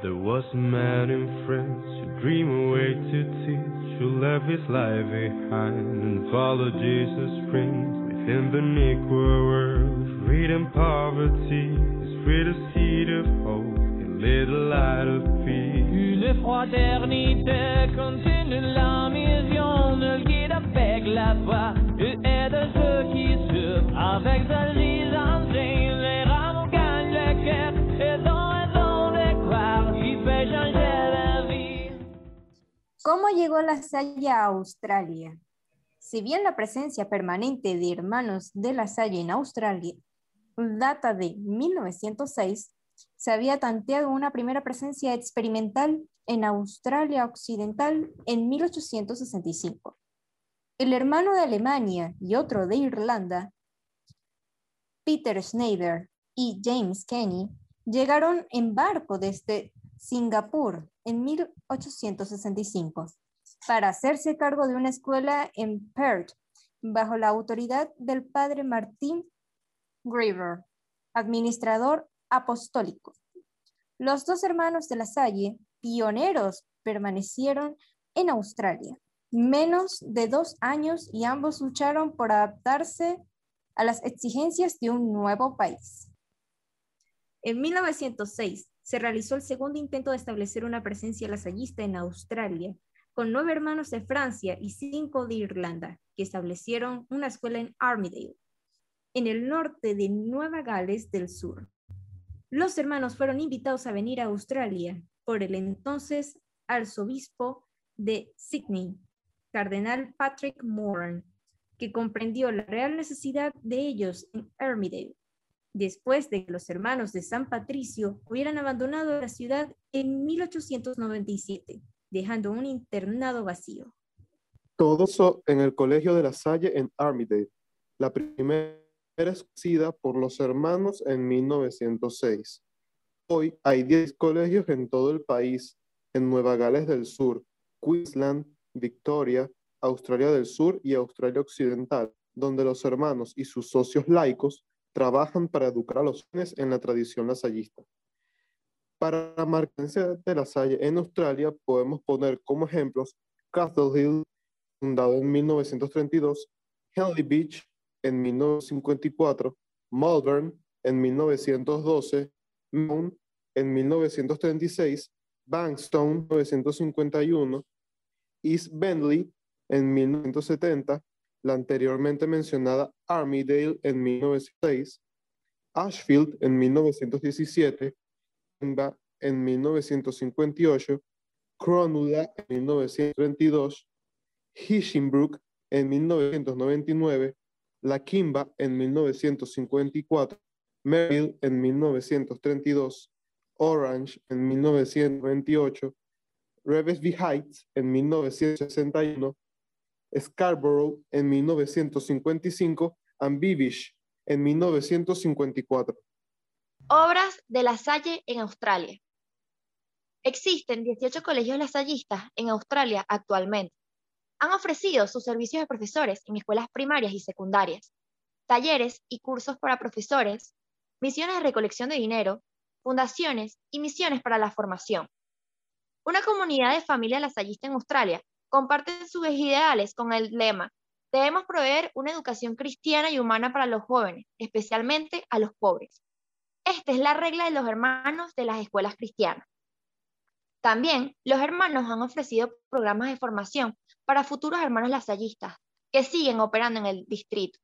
There was a man in France who dreamed away way to teach, who left his life behind and followed Jesus' Prince. Within the Negro world, freedom, poverty, is free to see the hope, and little light of peace. Une fraternité ¿Cómo llegó la Salle a Australia? Si bien la presencia permanente de hermanos de la Salle en Australia data de 1906, se había tanteado una primera presencia experimental en Australia Occidental en 1865. El hermano de Alemania y otro de Irlanda, Peter Schneider y James Kenny, llegaron en barco desde Singapur en 1865 para hacerse cargo de una escuela en Perth bajo la autoridad del padre Martín Graver, administrador apostólico. Los dos hermanos de la Salle, pioneros, permanecieron en Australia menos de dos años y ambos lucharon por adaptarse a las exigencias de un nuevo país. En 1906 se realizó el segundo intento de establecer una presencia lasallista en Australia, con nueve hermanos de Francia y cinco de Irlanda, que establecieron una escuela en Armidale, en el norte de Nueva Gales del Sur. Los hermanos fueron invitados a venir a Australia por el entonces arzobispo de Sydney, cardenal Patrick Moran, que comprendió la real necesidad de ellos en Armidale, después de que los hermanos de San Patricio hubieran abandonado la ciudad en 1897, dejando un internado vacío. Todo en el Colegio de la Salle en Armidale. La primera escogida por los hermanos en 1906. Hoy hay 10 colegios en todo el país, en Nueva Gales del Sur, Queensland, Victoria, Australia del Sur y Australia Occidental, donde los hermanos y sus socios laicos trabajan para educar a los jóvenes en la tradición lasallista. Para la marcancia de la Salle en Australia podemos poner como ejemplos Castle Hill, fundado en 1932, Henley Beach, en 1954, Malvern en 1912, Mount en 1936, Bankstown en 1951, East Bentley en 1970, la anteriormente mencionada Armydale en 1906, Ashfield en 1917, en 1958, Cronulla en 1932, Hishinbrook en 1999, la Kimba en 1954, Merrill en 1932, Orange en 1928, Revesby Heights en 1961, Scarborough en 1955 y Beamish en 1954. Obras de La Salle en Australia. Existen 18 colegios lasallistas en Australia actualmente han ofrecido sus servicios de profesores en escuelas primarias y secundarias, talleres y cursos para profesores, misiones de recolección de dinero, fundaciones y misiones para la formación. Una comunidad de familia lasallista en Australia comparte sus ideales con el lema Debemos proveer una educación cristiana y humana para los jóvenes, especialmente a los pobres. Esta es la regla de los hermanos de las escuelas cristianas. También los hermanos han ofrecido programas de formación para futuros hermanos lasallistas que siguen operando en el distrito.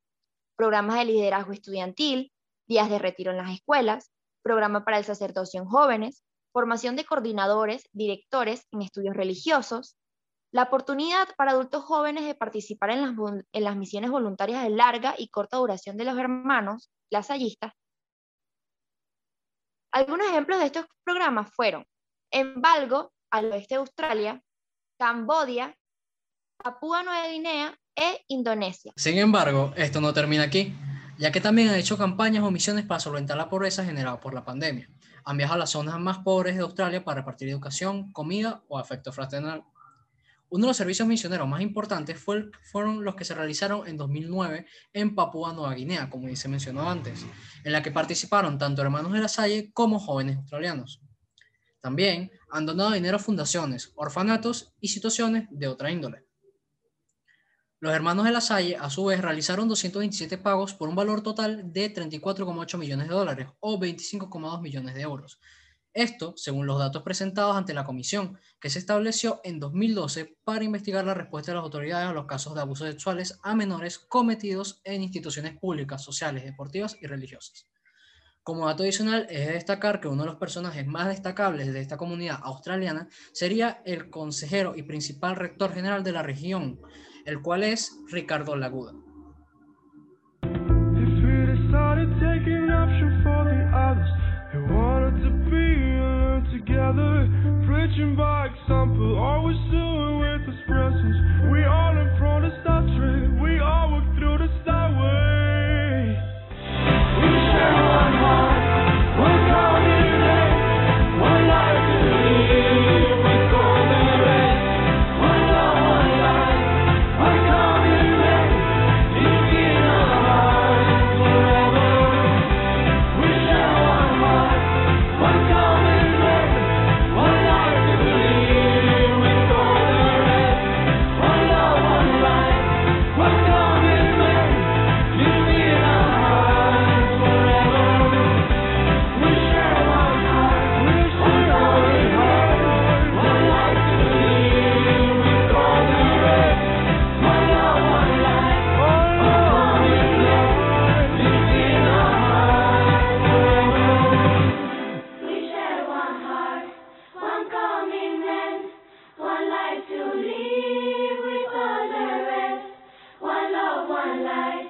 Programas de liderazgo estudiantil, días de retiro en las escuelas, programa para el sacerdocio en jóvenes, formación de coordinadores, directores en estudios religiosos, la oportunidad para adultos jóvenes de participar en las, las misiones voluntarias de larga y corta duración de los hermanos lasallistas. Algunos ejemplos de estos programas fueron en Valgo, al oeste de Australia, Cambodia Papúa Nueva Guinea e Indonesia. Sin embargo, esto no termina aquí, ya que también han hecho campañas o misiones para solventar la pobreza generada por la pandemia. Han viajado a las zonas más pobres de Australia para repartir educación, comida o afecto fraternal. Uno de los servicios misioneros más importantes fue, fueron los que se realizaron en 2009 en Papúa Nueva Guinea, como se mencionó antes, en la que participaron tanto hermanos de la Salle como jóvenes australianos. También han donado dinero a fundaciones, orfanatos y situaciones de otra índole. Los hermanos de la Salle, a su vez, realizaron 227 pagos por un valor total de 34,8 millones de dólares o 25,2 millones de euros. Esto, según los datos presentados ante la comisión, que se estableció en 2012 para investigar la respuesta de las autoridades a los casos de abusos sexuales a menores cometidos en instituciones públicas, sociales, deportivas y religiosas. Como dato adicional, es de destacar que uno de los personajes más destacables de esta comunidad australiana sería el consejero y principal rector general de la región, el cual es Ricardo Laguda. Together, preaching by example, always doing with his presence. life.